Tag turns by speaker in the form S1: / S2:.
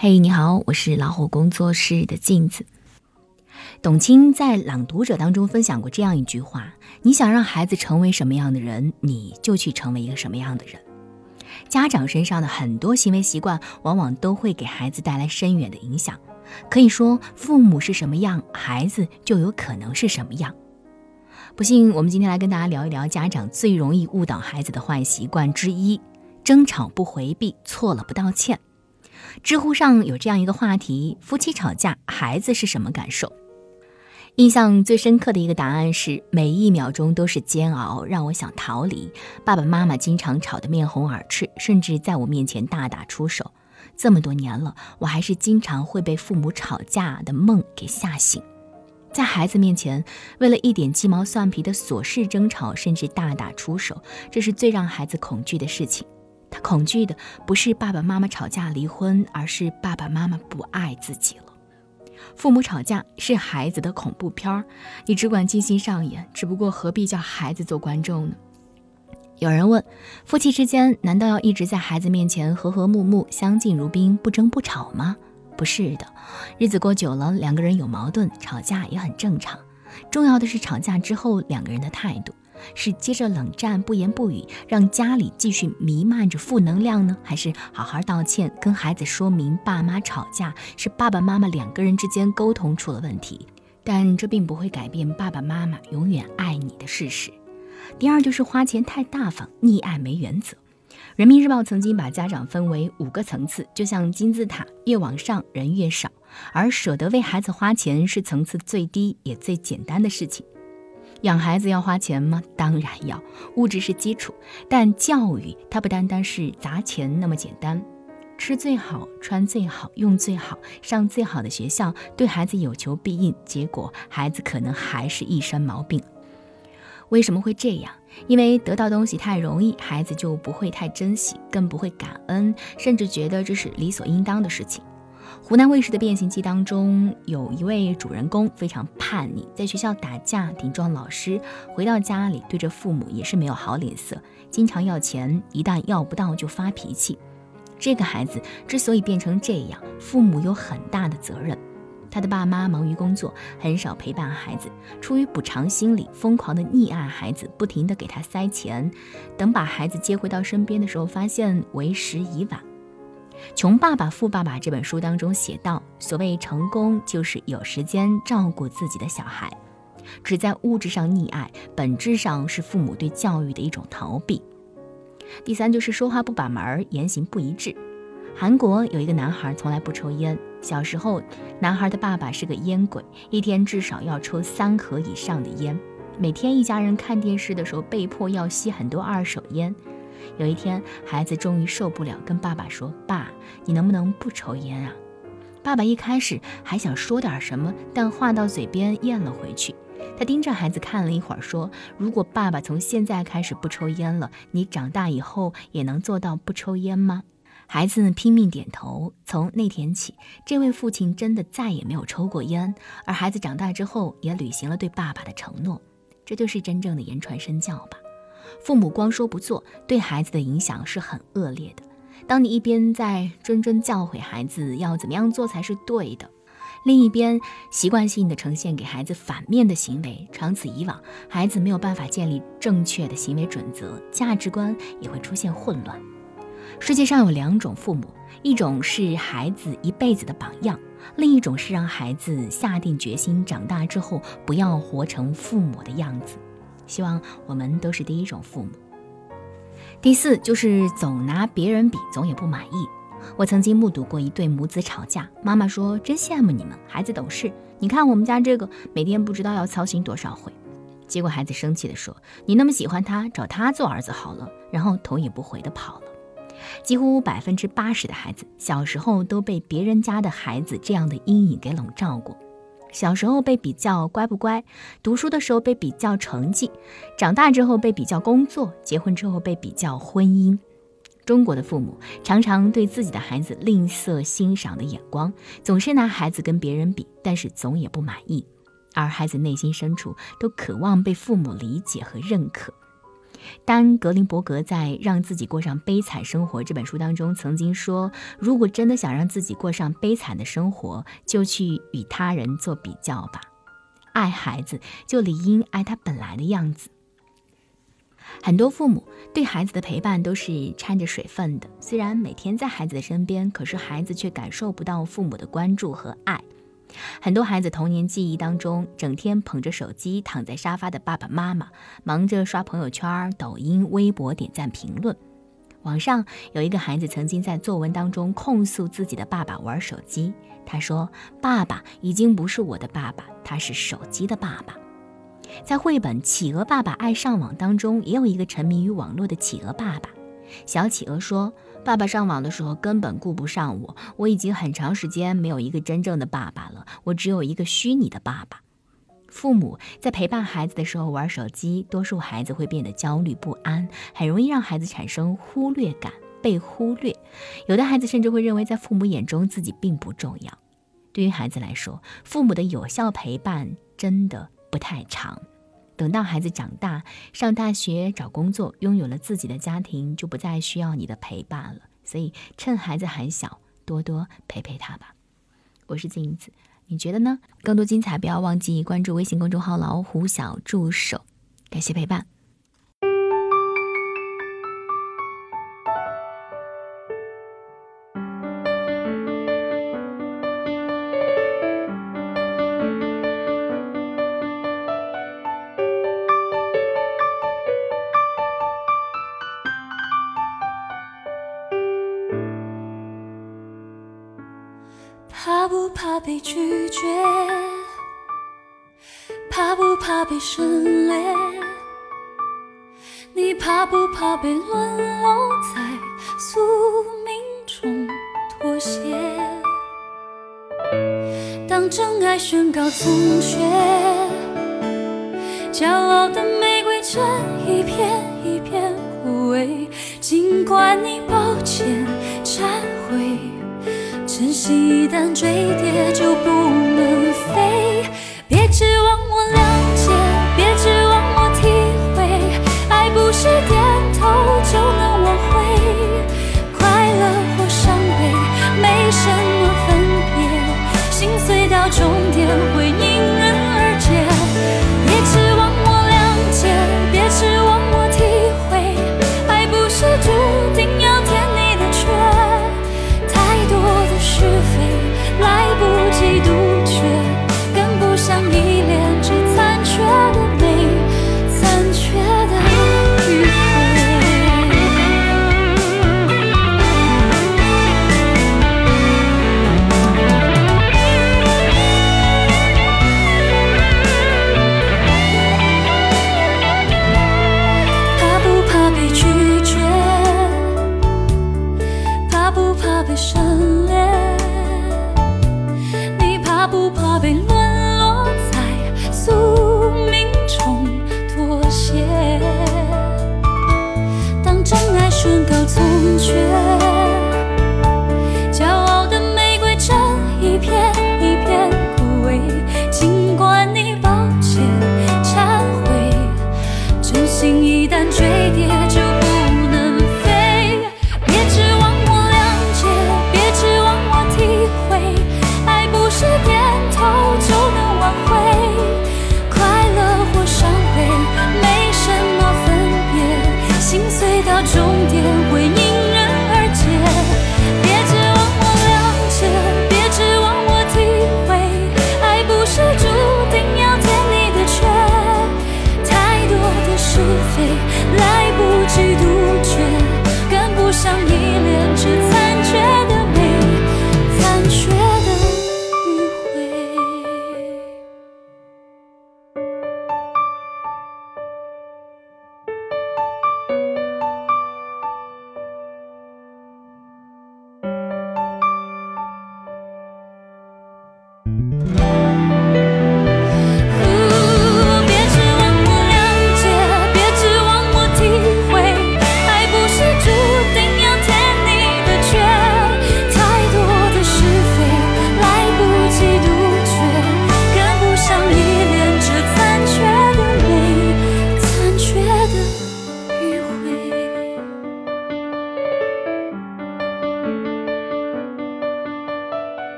S1: 嘿，你好，我是老虎工作室的镜子。董卿在《朗读者》当中分享过这样一句话：“你想让孩子成为什么样的人，你就去成为一个什么样的人。”家长身上的很多行为习惯，往往都会给孩子带来深远的影响。可以说，父母是什么样，孩子就有可能是什么样。不信，我们今天来跟大家聊一聊家长最容易误导孩子的坏习惯之一：争吵不回避，错了不道歉。知乎上有这样一个话题：夫妻吵架，孩子是什么感受？印象最深刻的一个答案是：每一秒钟都是煎熬，让我想逃离。爸爸妈妈经常吵得面红耳赤，甚至在我面前大打出手。这么多年了，我还是经常会被父母吵架的梦给吓醒。在孩子面前，为了一点鸡毛蒜皮的琐事争吵，甚至大打出手，这是最让孩子恐惧的事情。恐惧的不是爸爸妈妈吵架离婚，而是爸爸妈妈不爱自己了。父母吵架是孩子的恐怖片儿，你只管尽心上演，只不过何必叫孩子做观众呢？有人问：夫妻之间难道要一直在孩子面前和和睦睦、相敬如宾、不争不吵吗？不是的，日子过久了，两个人有矛盾，吵架也很正常。重要的是吵架之后两个人的态度。是接着冷战不言不语，让家里继续弥漫着负能量呢，还是好好道歉，跟孩子说明爸妈吵架是爸爸妈妈两个人之间沟通出了问题？但这并不会改变爸爸妈妈永远爱你的事实。第二就是花钱太大方，溺爱没原则。人民日报曾经把家长分为五个层次，就像金字塔，越往上人越少，而舍得为孩子花钱是层次最低也最简单的事情。养孩子要花钱吗？当然要，物质是基础，但教育它不单单是砸钱那么简单。吃最好，穿最好，用最好，上最好的学校，对孩子有求必应，结果孩子可能还是一身毛病。为什么会这样？因为得到东西太容易，孩子就不会太珍惜，更不会感恩，甚至觉得这是理所应当的事情。湖南卫视的《变形记》当中有一位主人公非常叛逆，在学校打架顶撞老师，回到家里对着父母也是没有好脸色，经常要钱，一旦要不到就发脾气。这个孩子之所以变成这样，父母有很大的责任。他的爸妈忙于工作，很少陪伴孩子，出于补偿心理，疯狂的溺爱孩子，不停的给他塞钱。等把孩子接回到身边的时候，发现为时已晚。《穷爸爸富爸爸》这本书当中写道：“所谓成功，就是有时间照顾自己的小孩。只在物质上溺爱，本质上是父母对教育的一种逃避。”第三就是说话不把门儿，言行不一致。韩国有一个男孩从来不抽烟，小时候，男孩的爸爸是个烟鬼，一天至少要抽三盒以上的烟。每天一家人看电视的时候，被迫要吸很多二手烟。有一天，孩子终于受不了，跟爸爸说：“爸，你能不能不抽烟啊？”爸爸一开始还想说点什么，但话到嘴边咽了回去。他盯着孩子看了一会儿，说：“如果爸爸从现在开始不抽烟了，你长大以后也能做到不抽烟吗？”孩子拼命点头。从那天起，这位父亲真的再也没有抽过烟，而孩子长大之后也履行了对爸爸的承诺。这就是真正的言传身教吧。父母光说不做，对孩子的影响是很恶劣的。当你一边在谆谆教诲孩子要怎么样做才是对的，另一边习惯性的呈现给孩子反面的行为，长此以往，孩子没有办法建立正确的行为准则，价值观也会出现混乱。世界上有两种父母，一种是孩子一辈子的榜样，另一种是让孩子下定决心长大之后不要活成父母的样子。希望我们都是第一种父母。第四就是总拿别人比，总也不满意。我曾经目睹过一对母子吵架，妈妈说：“真羡慕你们，孩子懂事。你看我们家这个，每天不知道要操心多少回。”结果孩子生气地说：“你那么喜欢他，找他做儿子好了。”然后头也不回地跑了。几乎百分之八十的孩子小时候都被别人家的孩子这样的阴影给笼罩过。小时候被比较乖不乖，读书的时候被比较成绩，长大之后被比较工作，结婚之后被比较婚姻。中国的父母常常对自己的孩子吝啬欣赏的眼光，总是拿孩子跟别人比，但是总也不满意，而孩子内心深处都渴望被父母理解和认可。丹·格林伯格在《让自己过上悲惨生活》这本书当中曾经说：“如果真的想让自己过上悲惨的生活，就去与他人做比较吧。爱孩子，就理应爱他本来的样子。”很多父母对孩子的陪伴都是掺着水分的，虽然每天在孩子的身边，可是孩子却感受不到父母的关注和爱。很多孩子童年记忆当中，整天捧着手机躺在沙发的爸爸妈妈，忙着刷朋友圈、抖音、微博点赞评论。网上有一个孩子曾经在作文当中控诉自己的爸爸玩手机，他说：“爸爸已经不是我的爸爸，他是手机的爸爸。”在绘本《企鹅爸爸爱上网》当中，也有一个沉迷于网络的企鹅爸爸。小企鹅说。爸爸上网的时候根本顾不上我，我已经很长时间没有一个真正的爸爸了，我只有一个虚拟的爸爸。父母在陪伴孩子的时候玩手机，多数孩子会变得焦虑不安，很容易让孩子产生忽略感，被忽略。有的孩子甚至会认为在父母眼中自己并不重要。对于孩子来说，父母的有效陪伴真的不太长。等到孩子长大、上大学、找工作、拥有了自己的家庭，就不再需要你的陪伴了。所以，趁孩子还小，多多陪陪他吧。我是静子，你觉得呢？更多精彩，不要忘记关注微信公众号“老虎小助手”。感谢陪伴。
S2: 拒绝？怕不怕被省略？你怕不怕被沦落在宿命中妥协？当真爱宣告从缺，骄傲的玫瑰正一片一片枯萎。尽管你珍惜一旦坠跌就不能飞，别指望我谅解，别指望我体会，爱不是点头就能挽回，快乐或伤悲没什么分别，心碎到终点会。